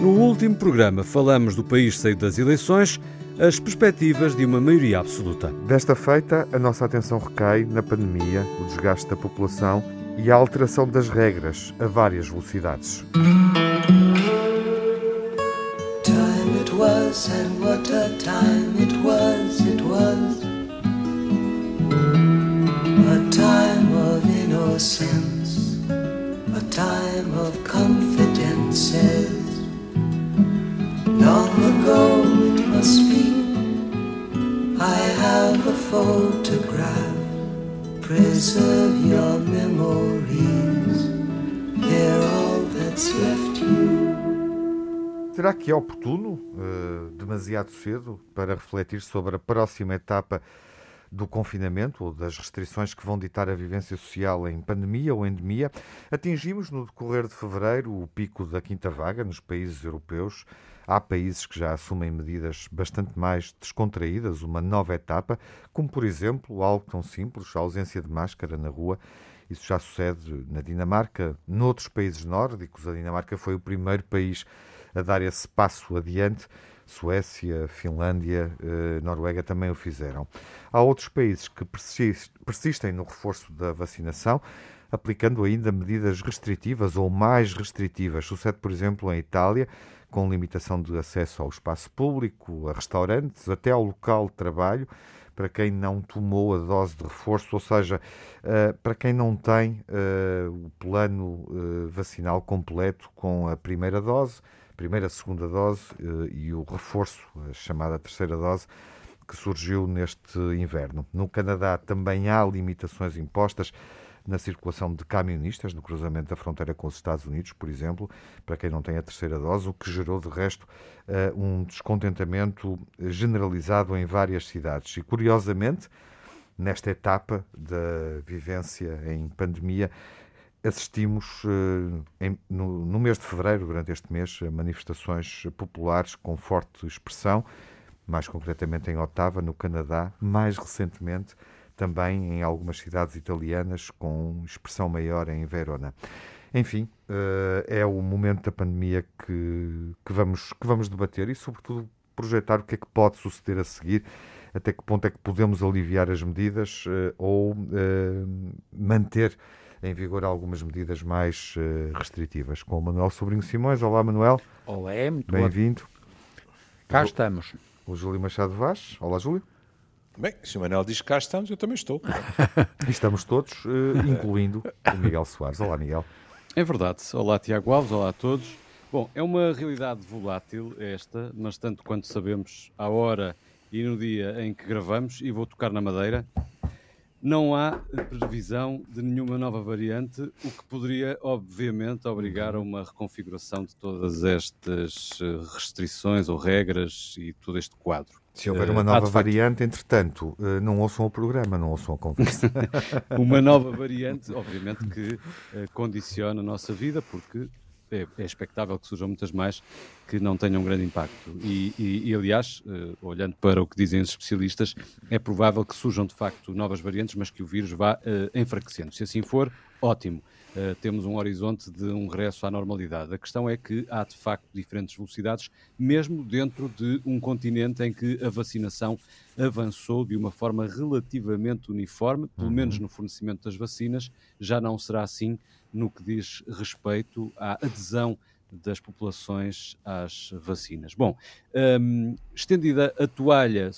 No último programa falamos do país saído das eleições, as perspectivas de uma maioria absoluta. Desta feita, a nossa atenção recai na pandemia, o desgaste da população e a alteração das regras a várias velocidades. Time it was and what a time it was, it was A time of innocence, a time of confidences Must be. I have a photograph. Preserve your memories. They're all that's left you. Será que é oportuno, uh, demasiado cedo, para refletir sobre a próxima etapa do confinamento ou das restrições que vão ditar a vivência social em pandemia ou endemia, atingimos no decorrer de fevereiro o pico da quinta vaga nos países europeus. Há países que já assumem medidas bastante mais descontraídas, uma nova etapa, como por exemplo algo tão simples, a ausência de máscara na rua. Isso já sucede na Dinamarca, noutros países nórdicos. A Dinamarca foi o primeiro país a dar esse passo adiante. Suécia, Finlândia, eh, Noruega também o fizeram. Há outros países que persistem no reforço da vacinação, aplicando ainda medidas restritivas ou mais restritivas. Sucede, por exemplo, em Itália, com limitação de acesso ao espaço público, a restaurantes, até ao local de trabalho, para quem não tomou a dose de reforço, ou seja, eh, para quem não tem eh, o plano vacinal completo com a primeira dose primeira, segunda dose eh, e o reforço, a chamada terceira dose, que surgiu neste inverno. No Canadá também há limitações impostas na circulação de camionistas no cruzamento da fronteira com os Estados Unidos, por exemplo, para quem não tem a terceira dose, o que gerou, de resto, eh, um descontentamento generalizado em várias cidades. E, curiosamente, nesta etapa da vivência em pandemia, assistimos no, no, mês de fevereiro, durante este mês, a manifestações populares com forte expressão, mais concretamente em Ottawa, no Canadá, mais recentemente também em algumas cidades italianas, com expressão maior em Verona. Enfim, uh, é o momento da pandemia que, que, vamos, que vamos debater e, sobretudo, projetar o que é que pode suceder a seguir, até que ponto é que podemos aliviar as medidas uh, ou manter em vigor algumas medidas mais restritivas. Com o Manuel Sobrinho Simões. Olá, Manuel. Olá, muito bem-vindo. Cá estamos. O Júlio Machado Vaz. Olá, Júlio. Bem, se o Manuel diz que cá estamos, eu também estou. Estamos todos, uh, incluindo o Miguel Soares. Olá, Miguel. É verdade. Olá, Tiago Alves. Olá a todos. Bom, é uma realidade volátil esta, mas tanto quanto sabemos, à hora e no dia em que gravamos, e vou tocar na madeira, não há previsão de nenhuma nova variante, o que poderia, obviamente, obrigar a uma reconfiguração de todas estas eh, restrições ou regras e todo este quadro. Se houver uma eh, nova variante, entretanto, eh, não ouçam o programa, não ouçam a conversa. uma nova variante, obviamente, que condiciona a nossa vida, porque é, é expectável que surjam muitas mais que não tenham um grande impacto. E, e, e aliás, uh, olhando para o que dizem os especialistas, é provável que surjam de facto novas variantes, mas que o vírus vá uh, enfraquecendo. Se assim for, ótimo. Uh, temos um horizonte de um regresso à normalidade. A questão é que há de facto diferentes velocidades, mesmo dentro de um continente em que a vacinação avançou de uma forma relativamente uniforme, pelo uhum. menos no fornecimento das vacinas, já não será assim no que diz respeito à adesão das populações às vacinas. Bom, um, estendida a toalha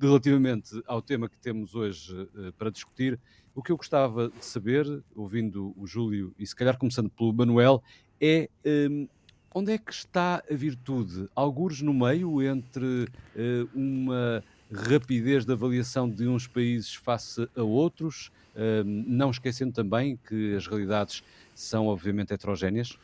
relativamente ao tema que temos hoje uh, para discutir, o que eu gostava de saber, ouvindo o Júlio e se calhar começando pelo Manuel, é um, onde é que está a virtude? Algures no meio entre uh, uma rapidez de avaliação de uns países face a outros, não esquecendo também que as realidades são obviamente heterogéneas?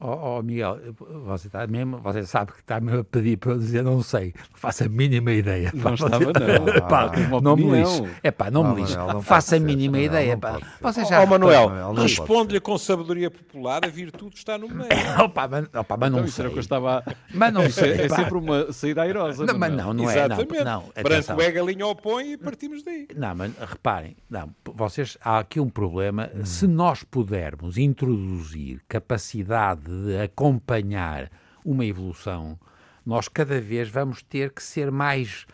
Oh, oh, Miguel, você, tá mesmo, você sabe que está mesmo a pedir para eu dizer, não sei, faça a mínima ideia. Não estava, não. pá, não me lixe. É pá, não, me lixe. Faça a mínima ideia. Pá. Você já oh, Manuel, responde-lhe com sabedoria popular, a virtude está no meio. opa, mas, opa, mas não então, sei. Isso que eu estava... Mas não sei. É, é sempre uma saída airosa. Não, mas não, não é. Exatamente. Não, não, Branco é galinha ao põe e partimos daí. Não, mas reparem, não, vocês, há aqui um problema. Hum. Se nós pudermos introduzir capacidade de acompanhar uma evolução, nós cada vez vamos ter que ser mais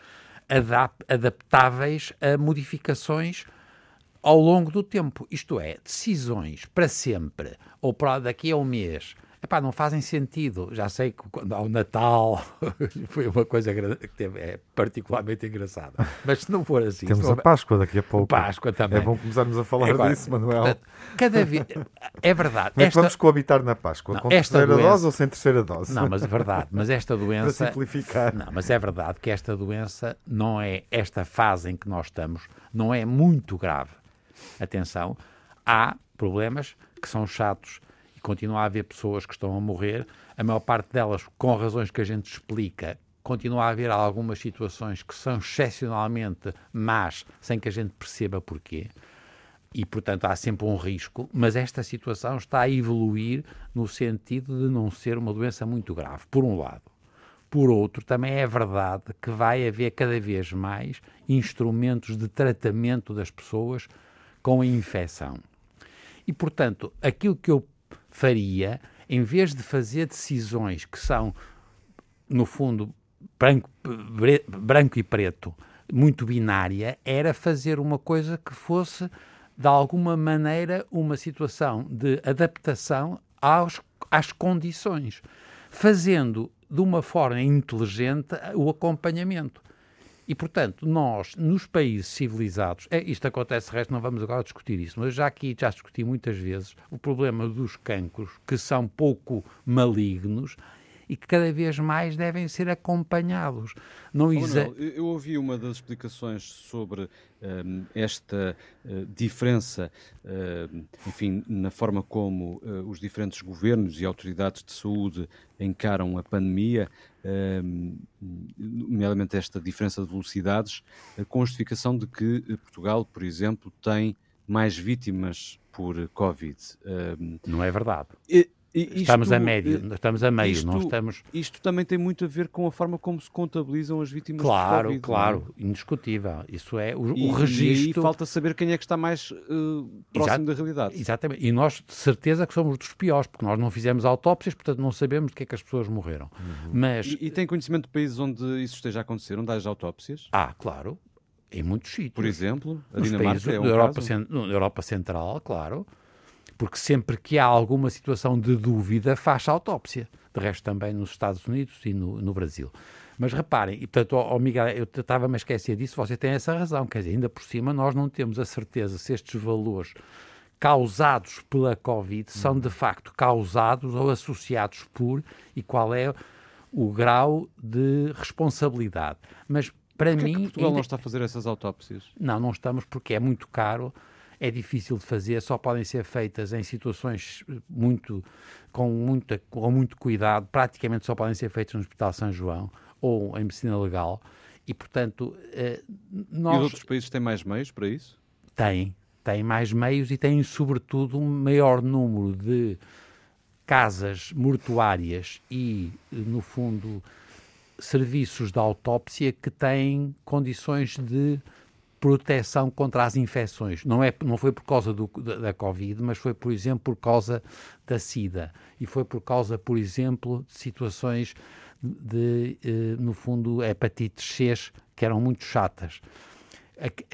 adap adaptáveis a modificações ao longo do tempo. Isto é, decisões para sempre ou para daqui a um mês Epá, não fazem sentido. Já sei que quando há o Natal foi uma coisa que teve, é particularmente engraçada. Mas se não for assim. Temos a Páscoa daqui a pouco. Páscoa também. É bom começarmos a falar Agora, disso, Manuel. Cada vez. É verdade. Como é que vamos coabitar na Páscoa? Não, com terceira doença... dose ou sem terceira dose? Não, mas é verdade. Mas esta doença. Para simplificar. Não, mas é verdade que esta doença não é. Esta fase em que nós estamos não é muito grave. Atenção, há problemas que são chatos continua a haver pessoas que estão a morrer, a maior parte delas com razões que a gente explica. Continua a haver algumas situações que são excepcionalmente más, sem que a gente perceba porquê. E, portanto, há sempre um risco, mas esta situação está a evoluir no sentido de não ser uma doença muito grave, por um lado. Por outro, também é verdade que vai haver cada vez mais instrumentos de tratamento das pessoas com a infecção. E, portanto, aquilo que eu faria, em vez de fazer decisões que são, no fundo, branco, branco e preto, muito binária, era fazer uma coisa que fosse, de alguma maneira, uma situação de adaptação aos, às condições, fazendo de uma forma inteligente o acompanhamento. E, portanto, nós, nos países civilizados, é, isto acontece, resto, não vamos agora discutir isso, mas já aqui já discuti muitas vezes o problema dos cancros, que são pouco malignos, e que cada vez mais devem ser acompanhados. Não exa... Eu ouvi uma das explicações sobre um, ehm, esta uh, diferença, uh, enfim, na forma como uh, os diferentes governos e autoridades de saúde encaram a pandemia, ehm, nomeadamente esta diferença de velocidades, com a justificação de que Portugal, por exemplo, tem mais vítimas por Covid. Ehm, Não é verdade. E, isto, estamos a médio, eh, estamos a meio, isto, não estamos... Isto também tem muito a ver com a forma como se contabilizam as vítimas claro, de Covid. Claro, claro, indiscutível. Isso é o, e, o registro... E falta saber quem é que está mais uh, próximo Exato, da realidade. Exatamente. E nós, de certeza, que somos dos piores, porque nós não fizemos autópsias, portanto não sabemos de que é que as pessoas morreram. Uhum. Mas... E, e, tem conhecimento de países onde isso esteja a acontecer, onde haja autópsias? Ah, claro. Em muitos sítios. Por exemplo, a Nos Dinamarca países é um Europa, Europa Central, claro porque sempre que há alguma situação de dúvida, faz autópsia. De resto, também nos Estados Unidos e no, no Brasil. Mas reparem, e portanto, oh, Miguel, eu estava-me a esquecer disso, você tem essa razão, quer dizer, ainda por cima nós não temos a certeza se estes valores causados pela Covid são de facto causados ou associados por e qual é o grau de responsabilidade. Mas para Porquê mim. É Portugal ainda... não está a fazer essas autópsias? Não, não estamos porque é muito caro é difícil de fazer, só podem ser feitas em situações muito com, muita, com muito cuidado, praticamente só podem ser feitas no Hospital São João ou em medicina legal. E, portanto, eh, nós... E os outros países têm mais meios para isso? Têm, têm mais meios e têm, sobretudo, um maior número de casas mortuárias e, no fundo, serviços de autópsia que têm condições de proteção contra as infecções. Não, é, não foi por causa do, da, da, Covid, mas foi, por exemplo, por causa da SIDA. E foi por causa, por exemplo, de situações de, eh, no fundo, hepatites C, que eram muito chatas.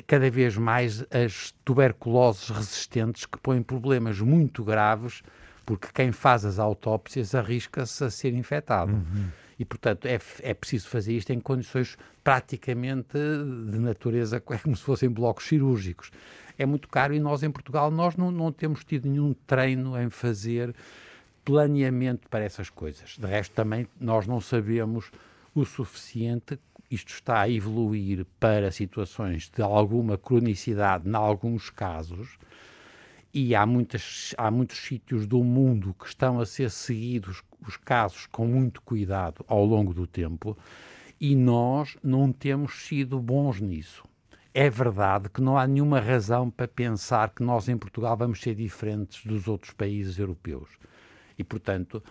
Cada vez mais as tuberculoses resistentes que põem problemas muito graves, porque quem faz as autópsias arrisca-se a ser infectado. Uhum e, portanto, é, é preciso fazer isto em condições praticamente de natureza, é como se fossem blocos cirúrgicos. É muito caro e nós em Portugal nós não, não temos tido nenhum treino em fazer planeamento para essas coisas. De resto, também nós não sabemos o suficiente. Isto está a evoluir para situações de alguma cronicidade, em alguns casos, e há, muitas, há muitos sítios do mundo que estão a ser seguidos os casos com muito cuidado ao longo do tempo e nós não temos sido bons nisso. É verdade que não há nenhuma razão para pensar que nós em Portugal vamos ser diferentes dos outros países europeus. E, portanto,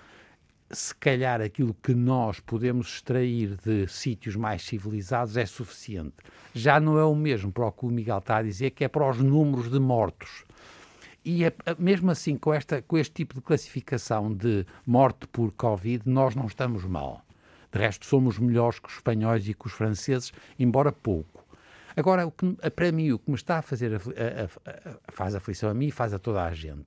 se calhar aquilo que nós podemos extrair de sítios mais civilizados é suficiente. Já não é o mesmo para o que o Miguel está a dizer, que é para os números de mortos E é, mesmo assim, com, esta, com este tipo de classificação de morte por Covid, nós não estamos mal. De resto, somos melhores que os espanhóis e que os franceses, embora pouco. Agora, o que, para mim, o que me está a fazer, a, a, a, faz aflição a mim e faz a toda a gente,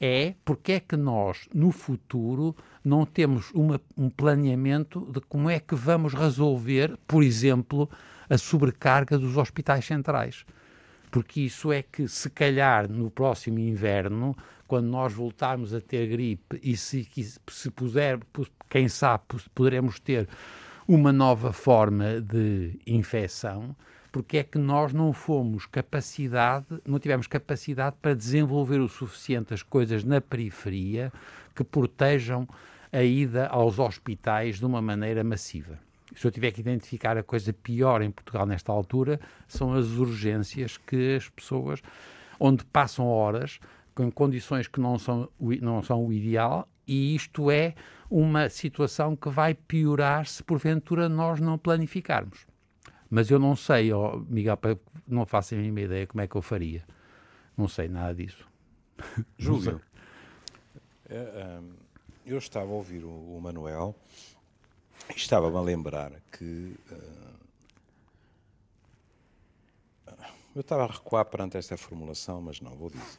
é porque é que nós, no futuro, não temos uma, um planeamento de como é que vamos resolver, por exemplo, a sobrecarga dos hospitais centrais. Porque isso é que, se calhar, no próximo inverno, quando nós voltarmos a ter gripe e se, se puder, quem sabe, poderemos ter uma nova forma de infecção, porque é que nós não fomos capacidade, não tivemos capacidade para desenvolver o suficiente as coisas na periferia que protejam a ida aos hospitais de uma maneira massiva. Se eu tiver que identificar a coisa pior em Portugal nesta altura, são as urgências que as pessoas, onde passam horas com condições que não são, não são o ideal, e isto é uma situação que vai piorar se porventura nós não planificarmos. Mas eu não sei, oh, Miguel, não faço a mínima ideia como é que eu faria. Não sei nada disso. Júlio, é, um, eu estava a ouvir o, Manuel estava-me a lembrar que uh, eu estava a recuar perante esta formulação, mas não vou dizer.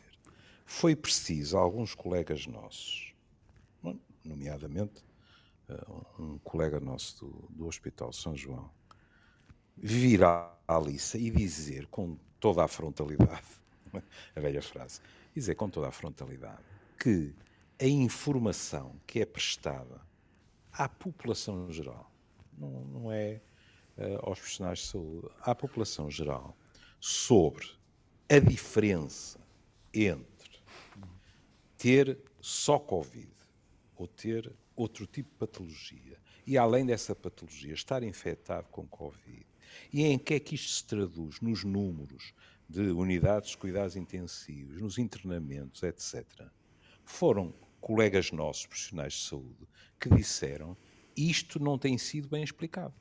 Foi preciso alguns colegas nossos, nomeadamente uh, um colega nosso do, do Hospital São João, vir à Alice e dizer com toda a frontalidade, a velha frase, dizer com toda a frontalidade que a informação que é prestada à população geral, não, não é uh, aos profissionais de saúde, à população geral, sobre a diferença entre ter só Covid ou ter outro tipo de patologia e, além dessa patologia, estar infectado com Covid e em que é que isto se traduz? Nos números de unidades de cuidados intensivos, nos internamentos, etc. Foram colegas nossos, profissionais de saúde, que disseram isto não tem sido bem explicado.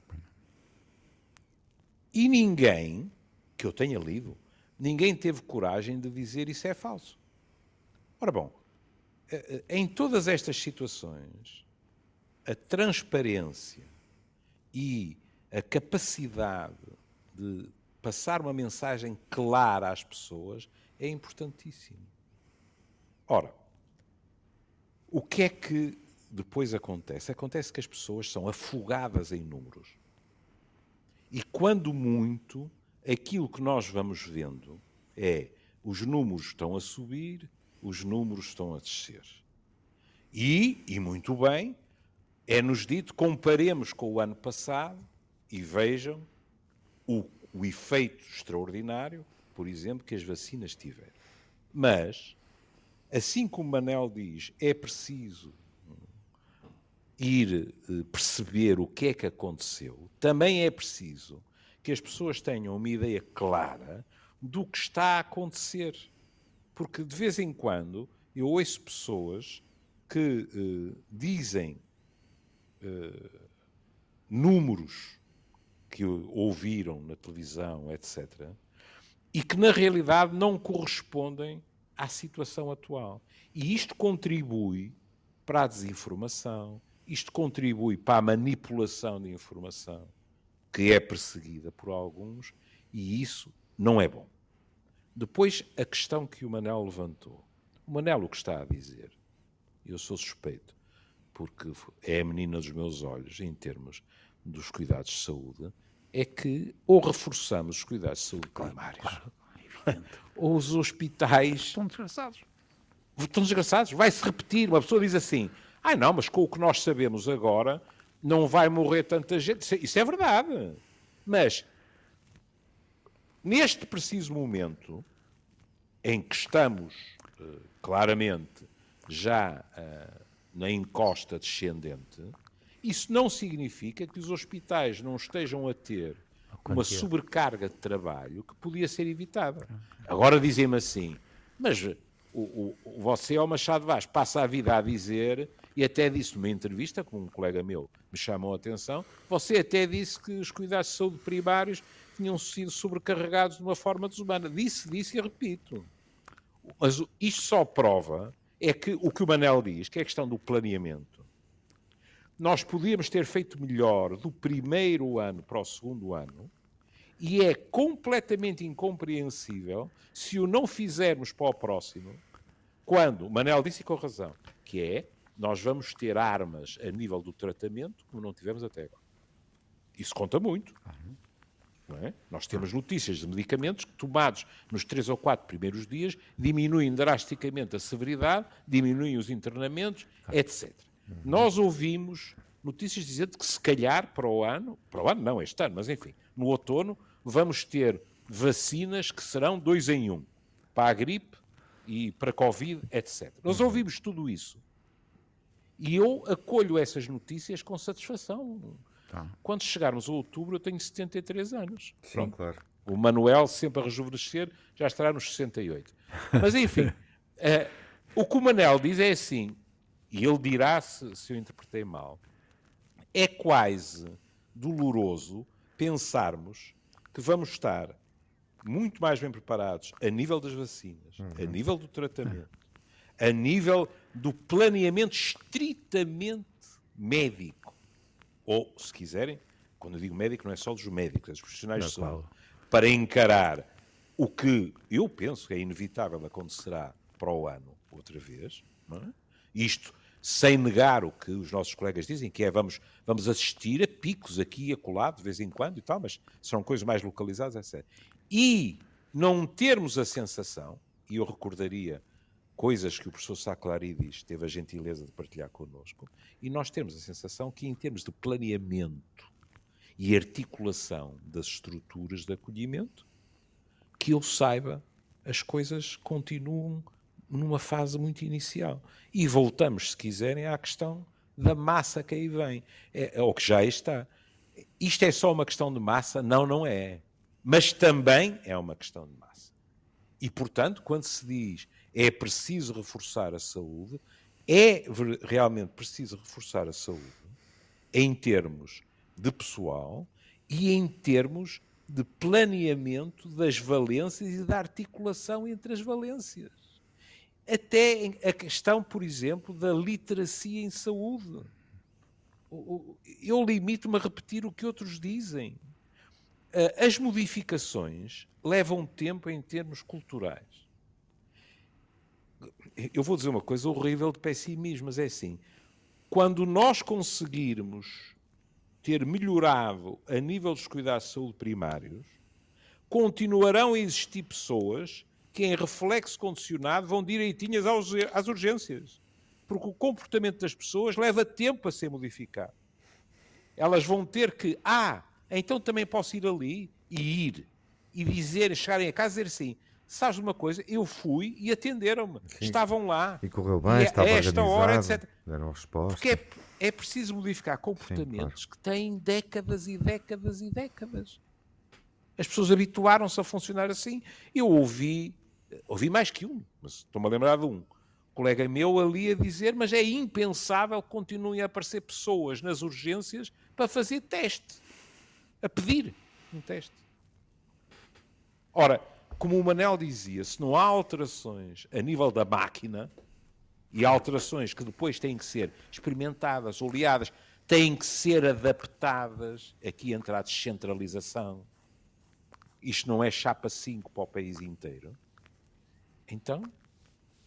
E ninguém, que eu tenha lido, ninguém teve coragem de dizer isso é falso. Ora bom, eh, eh, em todas estas situações, a transparência e a capacidade de passar uma mensagem clara às pessoas é importantíssimo. Ora, o que é que depois acontece? Acontece que as pessoas são afogadas em números. E quando muito, aquilo que nós vamos vendo é os números estão a subir, os números estão a descer. E, e muito bem, é-nos dito, comparemos com o ano passado e vejam o, o efeito extraordinário, por exemplo, que as vacinas tiveram. Mas, assim como Manel diz, é preciso ir eh, perceber o que é que aconteceu, também é preciso que as pessoas tenham uma ideia clara do que está a acontecer. Porque de vez em quando eu ouço pessoas que uh, dizem uh, números que ouviram na televisão, etc., e que na realidade não correspondem à situação atual. E isto contribui para a desinformação, isto contribui para a manipulação de informação, que é perseguida por alguns, e isso não é bom. Depois, a questão que o Manel levantou. O Manel o que está a dizer, eu sou suspeito, porque é a menina dos meus olhos em termos dos cuidados de saúde, é que ou reforçamos os cuidados de saúde primários, claro, os hospitais... Estão desgraçados. Estão desgraçados. Vai-se repetir. Uma pessoa diz assim, ah não, mas com o que nós sabemos agora, não vai morrer tanta gente. Isso é verdade. Mas, neste preciso momento, em que estamos, eh, claramente, já uh, na encosta descendente, isso não significa que os hospitais não estejam a ter uma sobrecarga de trabalho que podia ser evitada. Agora dizem-me assim, mas o, o, você, ao Machado Vaz, passa a vida a dizer, e até disse numa entrevista, com um colega meu me chamou a atenção, você até disse que os cuidados de saúde primários tinham sido sobrecarregados de uma forma desumana. Disse, disse e repito. Mas isto só prova é que o que o Manel diz, que é a questão do planeamento, nós podíamos ter feito melhor do primeiro ano para o segundo ano, e é completamente incompreensível se o não fizermos para o próximo, quando, o Manel disse com razão, que é, nós vamos ter armas a nível do tratamento como não tivemos até agora. Isso conta muito. É? Nós temos notícias de medicamentos que, tomados nos três ou quatro primeiros dias, diminuem drasticamente a severidade, diminuem os internamentos, etc. Nós ouvimos notícias dizendo que, se calhar, para o ano, para o ano não, este ano, mas enfim, no outono, vamos ter vacinas que serão dois em um, para a gripe e para a Covid, etc. Nós uhum. ouvimos tudo isso. E eu acolho essas notícias com satisfação. Tá. Quando chegarmos a outubro, eu tenho 73 anos. Sim, Pronto. claro. O Manuel, sempre a rejuvenescer, já estará nos 68. Mas, enfim, uh, o que o Manel diz é assim, e ele dirá se, se eu interpretei mal, é quase doloroso pensarmos que vamos estar muito mais bem preparados a nível das vacinas, uhum. a nível do tratamento, a nível do planeamento estritamente médico ou, se quiserem, quando eu digo médico, não é só dos médicos, é dos profissionais de saúde, para encarar o que eu penso que é inevitável acontecerá para o ano, outra vez, é? isto sem negar o que os nossos colegas dizem, que é vamos, vamos assistir a picos aqui e acolá, de vez em quando e tal, mas são coisas mais localizadas, etc. E não termos a sensação, e eu recordaria coisas que o professor Saclarides teve a gentileza de partilhar connosco, e nós temos a sensação que, em termos de planeamento e articulação das estruturas de acolhimento, que eu saiba, as coisas continuam numa fase muito inicial. E voltamos, se quiserem, à questão da massa que aí vem, é, ou que já está. Isto é só uma questão de massa? Não, não é. Mas também é uma questão de massa. E, portanto, quando se diz é preciso reforçar a saúde, é realmente preciso reforçar a saúde em termos de pessoal e em termos de planeamento das valências e da articulação entre as valências. Até a questão, por exemplo, da literacia em saúde. Eu limito-me a repetir o que outros dizem. As modificações levam tempo em termos culturais eu vou dizer uma coisa horrível de pessimismo, mas é assim: quando nós conseguirmos ter melhorado a nível dos cuidados de saúde primários, continuarão a existir pessoas que, em reflexo condicionado, vão direitinhas às urgências. Porque o comportamento das pessoas leva tempo a ser modificado. Elas vão ter que, ah, então também posso ir ali e ir. E dizer, chegarem a casa e dizer assim, sabes uma coisa? Eu fui e atenderam-me. Estavam lá. E correu bem, e estava a esta hora, etc. Deram resposta. Porque é, é preciso modificar comportamentos Sim, claro. que têm décadas e décadas e décadas. As pessoas habituaram-se a funcionar assim. Eu ouvi, ouvi mais que um, mas estou-me a lembrar de um colega meu ali a dizer, mas é impensável que continuem a aparecer pessoas nas urgências para fazer teste. A pedir um teste. Ora, como o Manel dizia, se não há alterações a nível da máquina, e alterações que depois têm que ser experimentadas, oleadas, têm que ser adaptadas, aqui entra a descentralização. Isto não é chapa 5 para o país inteiro. Então,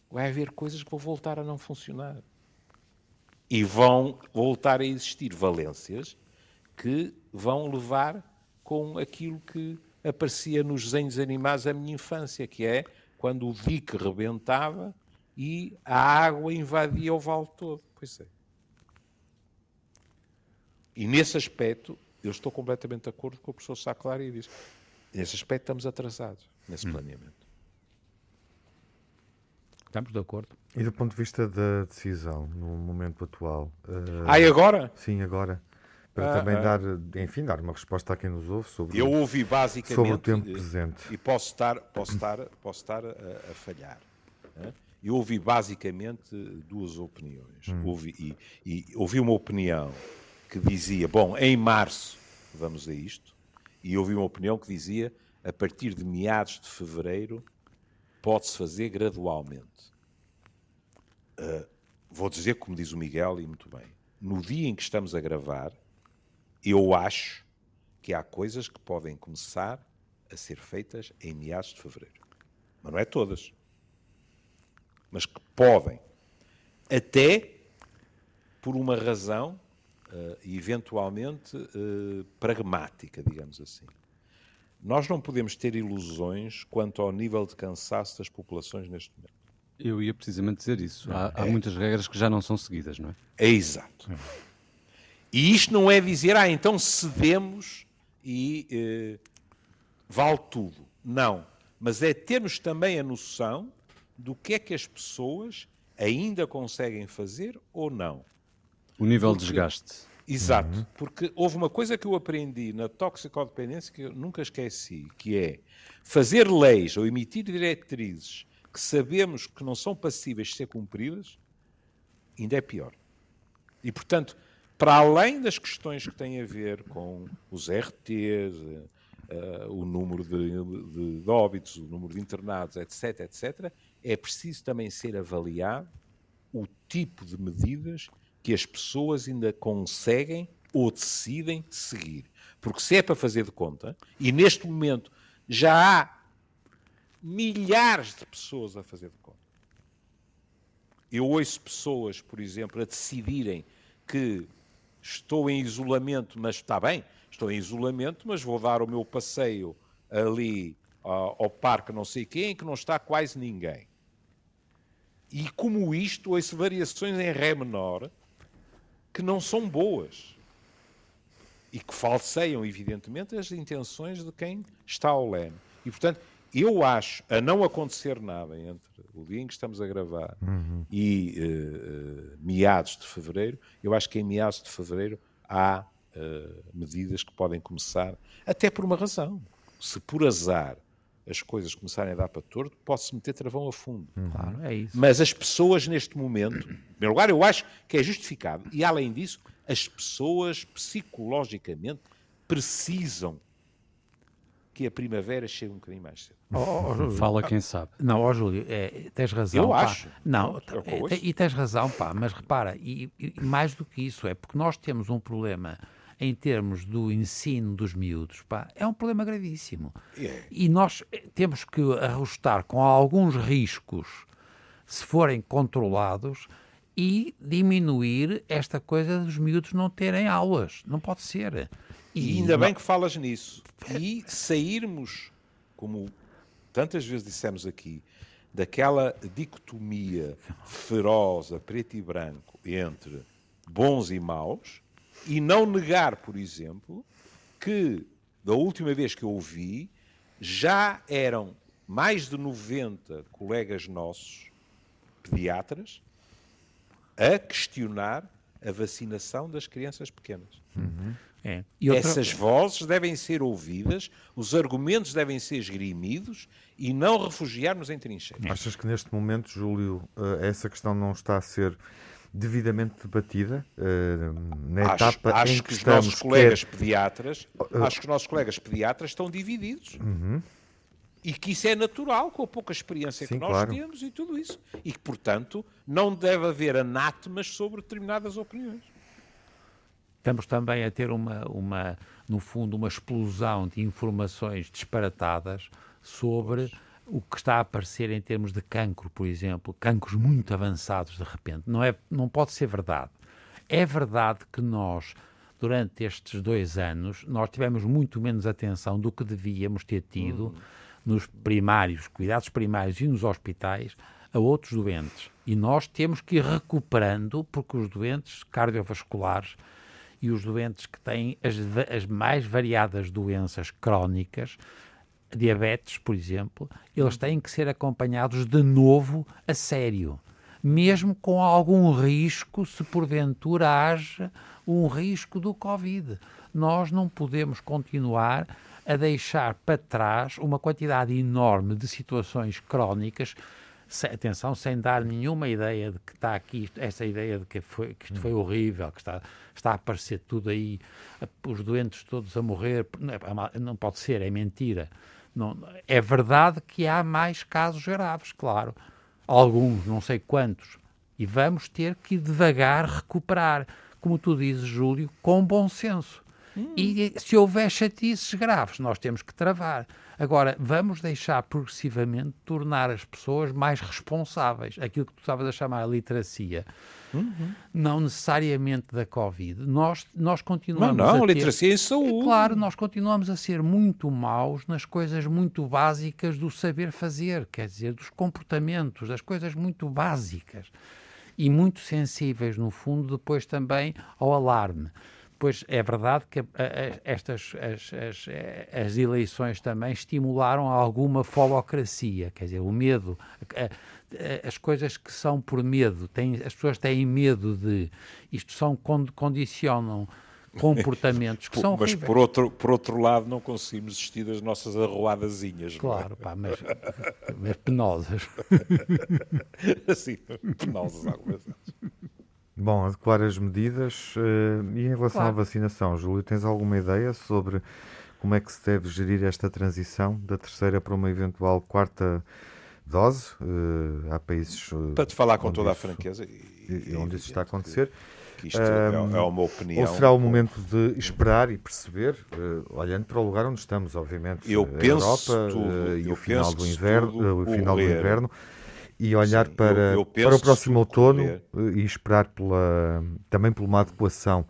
vai haver coisas que vão voltar a não funcionar. E vão voltar a existir valências que vão levar com aquilo que aparecia nos desenhos animados da minha infância, que é quando o dique rebentava e a água invadia o vale todo. Pois é. E nesse aspecto, eu estou completamente de acordo com o professor Saclar e diz: nesse aspecto estamos atrasados, nesse hum. planeamento. Estamos de acordo. E do ponto de vista da decisão, no momento atual? Uh... Ah, e agora? Sim, agora para ah, também ah. dar, enfim, dar uma resposta a quem nos ouve sobre, eu ouvi basicamente, sobre o tempo presente. E posso estar, posso estar, posso estar a, a falhar. Né? Eu ouvi basicamente duas opiniões. Hum. Ouvi, e, e ouvi uma opinião que dizia, bom, em março vamos a isto, e ouvi uma opinião que dizia, a partir de meados de fevereiro pode-se fazer gradualmente. Uh, vou dizer, como diz o Miguel, e muito bem, no dia em que estamos a gravar, eu acho que há coisas que podem começar a ser feitas em meados de fevereiro. Mas não é todas. Mas que podem. Até por uma razão, uh, eventualmente, uh, pragmática, digamos assim. Nós não podemos ter ilusões quanto ao nível de cansaço das populações neste momento. Eu ia precisamente dizer isso. Há, há muitas regras que já não são seguidas, não é? É exato. E isto não é dizer, ah, então cedemos e eh, vale tudo. Não. Mas é termos também a noção do que é que as pessoas ainda conseguem fazer ou não. O nível Porque, de desgaste. Exato. Uhum. Porque houve uma coisa que eu aprendi na toxicodependência que eu nunca esqueci, que é fazer leis ou emitir diretrizes que sabemos que não são passíveis de ser cumpridas, ainda é pior. E, portanto, para além das questões que têm a ver com os RTs, uh, eh, o número de, de, de, óbitos, o número de internados, etc., etc., é preciso também ser avaliado o tipo de medidas que as pessoas ainda conseguem ou decidem seguir. Porque se é para fazer de conta, e neste momento já há milhares de pessoas a fazer de conta. Eu ouço pessoas, por exemplo, a decidirem que estou em isolamento, mas está bem, estou em isolamento, mas vou dar o meu passeio ali uh, ao parque não sei quem, que não está quase ninguém. E como isto, ouço variações em Ré menor que não são boas e que falseiam, evidentemente, as intenções de quem está ao leme. E, portanto, eu acho, a não acontecer nada entre o dia em que estamos a gravar uhum. e uh, meados de fevereiro, eu acho que em meados de fevereiro há uh, medidas que podem começar, até por uma razão. Se por azar as coisas começarem a dar para torto, posso meter travão a fundo. Uhum. Claro, é isso. Mas as pessoas, neste momento, em primeiro lugar, eu acho que é justificado. E, além disso, as pessoas, psicologicamente, precisam que a primavera chegue um bocadinho mais cedo. Oh, oh, Fala quem sabe. Não, ó oh, Júlio, é, tens razão. Eu pá. acho. Não, é, e tens razão, pá, mas repara, e, e, mais do que isso, é porque nós temos um problema em termos do ensino dos miúdos, pá, é um problema gravíssimo. Yeah. E nós eh, temos que arrostar com alguns riscos, se forem controlados, e diminuir esta coisa dos miúdos não terem aulas. Não pode ser. E, ainda bem que falas nisso. E sairmos, como tantas vezes dissemos aqui, daquela dicotomia feroz, preto e branco, entre bons e maus, e não negar, por exemplo, que da última vez que eu ouvi, já eram mais de 90 colegas nossos, pediatras, a questionar a vacinação das crianças pequenas. Uhum. É. Outra... Essas vozes devem ser ouvidas, os argumentos devem ser esgrimidos e não refugiarmos em trincheiras. Achas que neste momento, Júlio, eh, essa questão não está a ser devidamente debatida uh, na acho, etapa acho em que, que os estamos, nossos colegas quer... pediatras uh, acho que os nossos colegas pediatras estão divididos uhum. e que isso é natural com a pouca experiência Sim, que nós claro. temos e tudo isso e que portanto não deve haver anátemas sobre determinadas opiniões Estamos também a ter uma, uma, no fundo, uma explosão de informações disparatadas sobre o que está a aparecer em termos de cancro, por exemplo, cancros muito avançados de repente. Não, é, não pode ser verdade. É verdade que nós, durante estes dois anos, nós tivemos muito menos atenção do que devíamos ter tido uhum. nos primários, cuidados primários e nos hospitais, a outros doentes. E nós temos que ir recuperando, porque os doentes cardiovasculares e os doentes que têm as, as mais variadas doenças crónicas, diabetes, por exemplo, eles uhum. têm que ser acompanhados de novo a sério, mesmo com algum risco, se porventura haja um risco do Covid. Nós não podemos continuar a deixar para trás uma quantidade enorme de situações crónicas sem, atenção, sem dar nenhuma ideia de que está aqui, essa ideia de que, foi, que isto foi hum. horrível, que está, está a aparecer tudo aí, os doentes todos a morrer, não, é, não pode ser, é mentira. Não, é verdade que há mais casos graves, claro. Alguns, não sei quantos. E vamos ter que devagar recuperar, como tu dizes, Júlio, com bom senso. Hum. E se houver chatices graves, nós temos que travar. Agora, vamos deixar progressivamente tornar as pessoas mais responsáveis. Aquilo que tu estavas a chamar a literacia. Uhum. Não necessariamente da Covid. Nós, nós continuamos não, não, a ter... literacia em saúde. Claro, nós continuamos a ser muito maus nas coisas muito básicas do saber fazer, quer dizer, dos comportamentos, das coisas muito básicas. E muito sensíveis, no fundo, depois também ao alarme. Pois é verdade que estas as, as, as, eleições também estimularam alguma folocracia, quer dizer, o medo, as coisas que são por medo, têm, as pessoas têm medo de, isto são, condicionam comportamentos que são Mas horríveis. por outro, por outro lado não conseguimos desistir das nossas arruadazinhas. É? Claro, é? pá, mas, mas penosas. Sim, penosas algumas vezes. Bom, adequar as medidas uh, e em relação claro. à vacinação, Júlio, tens alguma ideia sobre como é que se deve gerir esta transição da terceira para uma eventual quarta dose? Uh, há países. Uh, para te falar com toda isso, a franqueza. E, e onde isso está a acontecer. Que isto é, é uma opinião. Ou será o momento de esperar e perceber, olhando para o lugar onde estamos, obviamente, eu a penso Europa tudo, e o final do inverno, o final do inverno e olhar Sim, para, eu, eu para o próximo outono correr. e esperar pela, também por uma adequação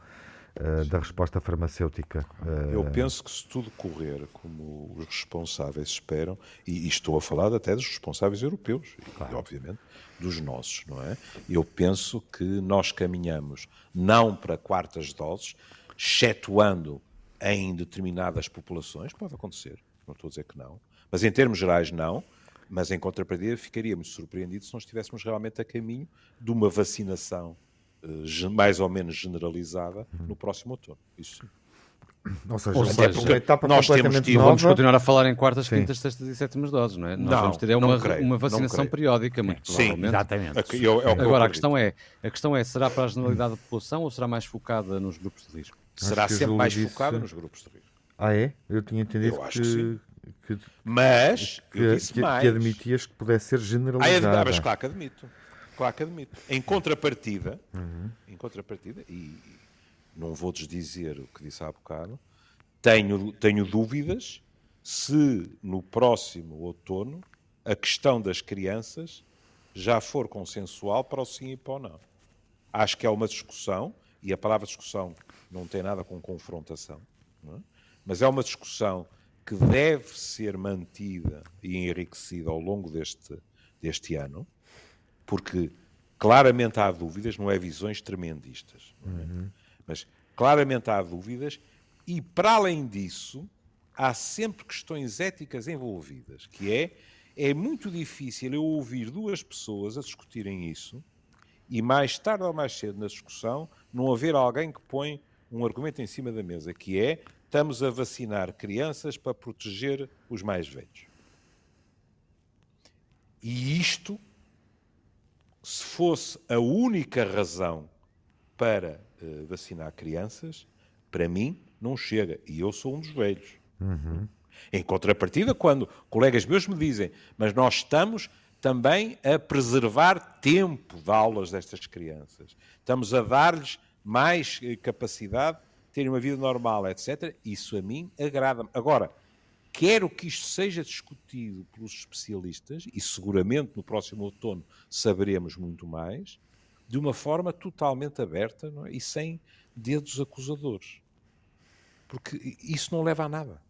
uh, da resposta farmacêutica. Uh, eu penso que se tudo correr como os responsáveis esperam, e, e estou a falar até dos responsáveis europeus, claro. e obviamente dos nossos, não é? Eu penso que nós caminhamos não para quartas doses, excetuando em determinadas populações, pode acontecer, não estou a dizer que não, mas em termos gerais não, mas, em contrapartida, ficaríamos surpreendidos se não estivéssemos realmente a caminho de uma vacinação mais ou menos generalizada no próximo outono. Isso sim. Ou seja, Ou seja nós temos tido, vamos continuar a falar em quartas, Sim. quintas, sextas e sétimas doses, não é? Nós Não, vamos ter é uma, creio, uma vacinação periódica, muito Sim, provavelmente. Exatamente. Aqui, eu- é que eu Agora, a questão, é, a questão é, será para a generalidade da população ou será mais focada nos grupos de risco? será Acho o sempre mais disse- focada nos grupos de risco. Ah, é? Eu tinha entendido Eu acho que, que que, Mas, eu que, disse que- mais. que admitias que pudesse ser Ah, é, generalizada. ah, mas claro que admito. Claro que admito. Em contrapartida, Uhum. em contrapartida, e não vou desdizer o que disse há bocado, tenho, tenho dúvidas se no próximo outono a questão das crianças já for consensual para o sim e para o não. Acho que é uma discussão, e a palavra discussão não tem nada com confrontação, é? mas é uma discussão que deve ser mantida e enriquecida ao longo deste, deste ano, porque claramente há dúvidas, não é visões tremendistas, é? mas claramente há dúvidas, e para além disso, há sempre questões éticas envolvidas, que é, é muito difícil eu ouvir duas pessoas a discutirem isso, e mais tarde ou mais cedo na discussão, não haver alguém que põe um argumento em cima da mesa, que é estamos a vacinar crianças para proteger os mais velhos. E isto, se fosse a única razão para eh, vacinar crianças, para mim não chega. E eu sou um dos velhos. Em contrapartida, quando colegas meus me dizem, mas nós estamos também a preservar tempo de aulas destas crianças, estamos a dar-lhes mais eh, capacidade de terem uma vida normal, etc. Isso a mim agrada-me. Agora, quero que isto seja discutido pelos especialistas, e seguramente no próximo outono saberemos muito mais, de uma forma totalmente aberta é? e sem dedos acusadores. Porque isso não leva a nada.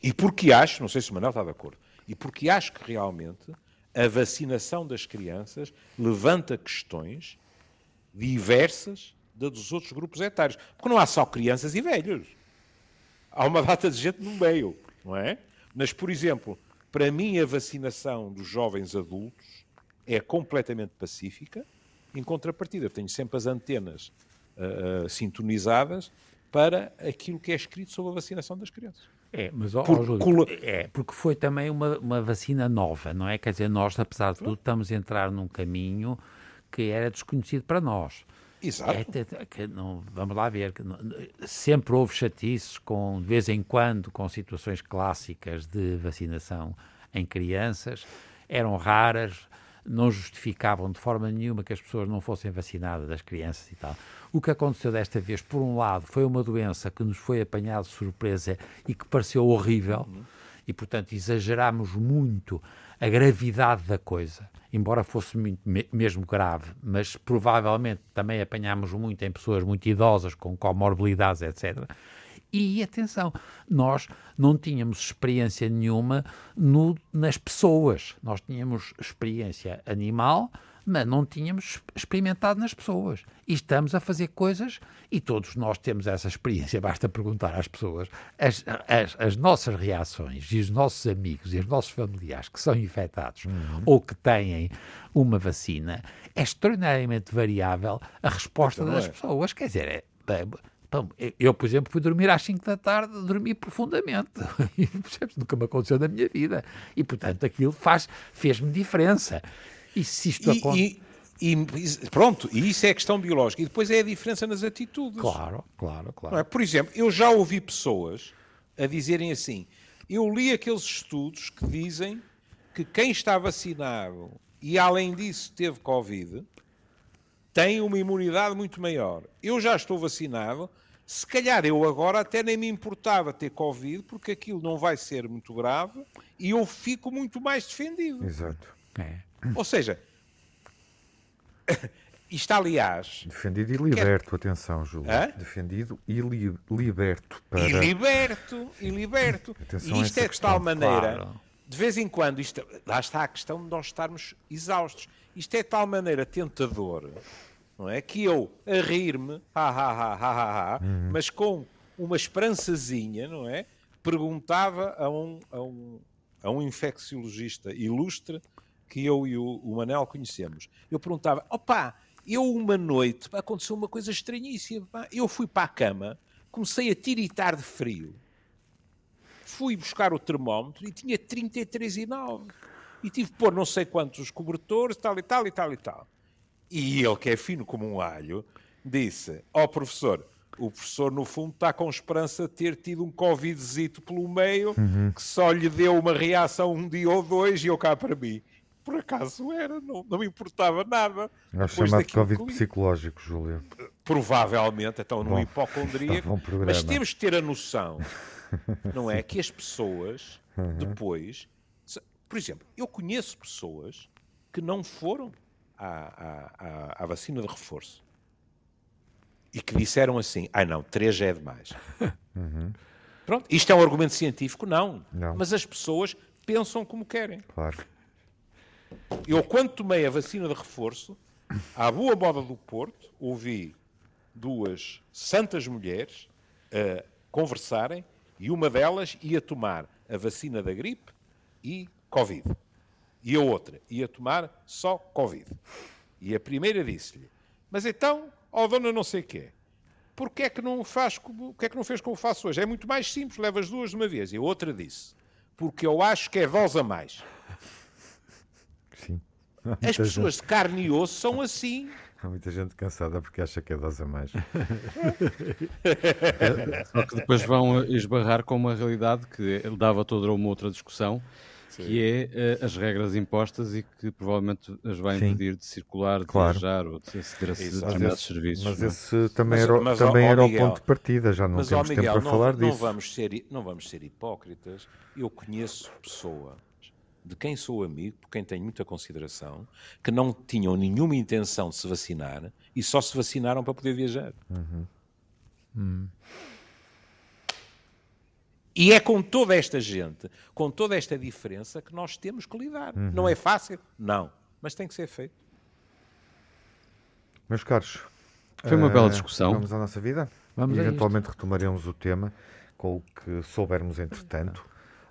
E porque acho, não sei se o Manuel está de acordo, e porque acho que realmente a vacinação das crianças levanta questões diversas da dos outros grupos etários. Porque não há só crianças e velhos. Há uma data de gente no meio, não é? Mas, por exemplo, para mim a vacinação dos jovens adultos é completamente pacífica. Em contrapartida, tenho sempre as antenas ah, ah, sintonizadas para aquilo que é escrito sobre a vacinação das crianças. É, mas ó, ó, Júlio, é, porque foi também uma, uma vacina nova, não é? Quer dizer, nós, apesar de tudo, estamos a entrar num caminho que era desconhecido para nós. Exato. É, que não, vamos lá ver. Não, sempre houve chatices, com, de vez em quando, com situações clássicas de vacinação em crianças. Eram raras, não justificavam de forma nenhuma que as pessoas não fossem vacinadas, as crianças e tal. O que aconteceu desta vez, por um lado, foi uma doença que nos foi apanhada de surpresa e que pareceu horrível, uhum. e portanto exagerámos muito a gravidade da coisa, embora fosse muito, mesmo grave, mas provavelmente também apanhámos muito em pessoas muito idosas, com comorbilidades, etc. E atenção, nós não tínhamos experiência nenhuma no, nas pessoas, nós tínhamos experiência animal, mas não tínhamos experimentado nas pessoas. E estamos a fazer coisas, e todos nós temos essa experiência, basta perguntar às pessoas, as, as, as nossas reações e os nossos amigos e os nossos familiares que são infectados uhum. ou que têm uma vacina, é extraordinariamente variável a resposta então, das é. pessoas. Quer dizer, é, é eu, por exemplo, fui dormir às 5 da tarde, dormi profundamente. E, nunca me aconteceu na minha vida. E, portanto, aquilo faz, fez-me diferença. E se isto acontece. E, e, pronto, e isso é a questão biológica. E depois é a diferença nas atitudes. Claro, claro, claro. É? Por exemplo, eu já ouvi pessoas a dizerem assim: eu li aqueles estudos que dizem que quem está vacinado e além disso teve Covid tem uma imunidade muito maior. Eu já estou vacinado, se calhar eu agora até nem me importava ter Covid, porque aquilo não vai ser muito grave e eu fico muito mais defendido. Exato. É. Ou seja, isto aliás. Defendido e liberto, quer... atenção, Júlio. Hã? Defendido e li... liberto. Para... E liberto, e liberto. Atenção e isto é de tal maneira. Claro. De vez em quando, isto, lá está a questão de nós estarmos exaustos. Isto é de tal maneira tentador não é? Que eu, a rir-me, ha, ha, ha, ha, ha, uhum. mas com uma esperançazinha, não é? Perguntava a um, a um, a um infecciologista ilustre que eu e o, o Manel conhecemos. Eu perguntava, opá, eu uma noite, aconteceu uma coisa estranhíssima, pá. eu fui para a cama, comecei a tiritar de frio, fui buscar o termómetro e tinha 33,9 e tive pôr não sei quantos cobertores, tal e tal e tal e tal. E ele, que é fino como um alho, disse: Ó oh, professor, o professor, no fundo, está com esperança de ter tido um Covidzito pelo meio, uhum. que só lhe deu uma reação um dia ou dois e eu cá para mim. Por acaso era, não, não me importava nada. É chamado Covid psicológico, Júlio. Provavelmente, então, no hipocondríaco. Mas temos que ter a noção, não é? Que as pessoas, uhum. depois. Por exemplo, eu conheço pessoas que não foram à, à, à, vacina de reforço e que disseram assim: ai ah, não, três já é demais. Uhum. Pronto, isto é um argumento científico? Não. não. Mas as pessoas pensam como querem. Claro. Eu, quando tomei a vacina de reforço, à boa moda do Porto, ouvi duas santas mulheres uh, conversarem e uma delas ia tomar a vacina da gripe e Covid. E a outra ia tomar só Covid. E a primeira disse-lhe: Mas então, ó dona não sei quê, porquê é que não faz como, é que não fez como faço hoje? É muito mais simples, leva as duas de uma vez. E a outra disse: Porque eu acho que é dose a mais. Sim. As pessoas gente... de carne e osso são assim. Há muita gente cansada porque acha que é dose a mais. Só que depois vão esbarrar com uma realidade que dava toda uma outra discussão, Sim. que é uh, as regras impostas e que provavelmente as vai impedir Sim. de circular, de claro. viajar ou de aceder a determinados serviços. Mas é? esse também mas, era, mas, também ó, era Miguel, o ponto de partida, já não mas, temos Miguel, tempo para não, falar não disso. Vamos ser, não vamos ser hipócritas. Eu conheço pessoas de quem sou amigo, por quem tenho muita consideração, que não tinham nenhuma intenção de se vacinar e só se vacinaram para poder viajar. Uhum. Hum. E é com toda esta gente, com toda esta diferença, que nós temos que lidar. Uhum. Não é fácil? Não. Mas tem que ser feito. Meus caros, foi uma uh, bela discussão. Vamos à nossa vida. Vamos e eventualmente retomaremos o tema com o que soubermos entretanto,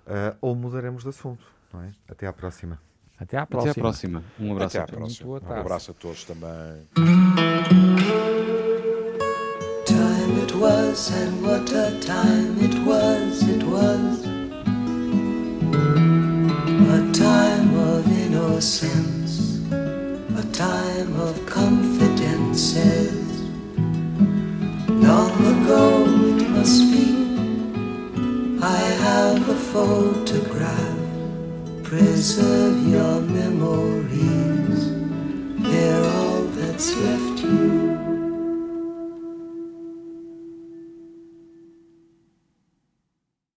uh, ou mudaremos de assunto não é? Até à próxima. Até à próxima. Até à próxima. Um abraço Até à a todos. Próxima. Um abraço a todos também. Time it was and what a time it was, it was A time of innocence, a time of confidences Long ago it must be, I have a photograph Preserve your memories. They're all that's left you.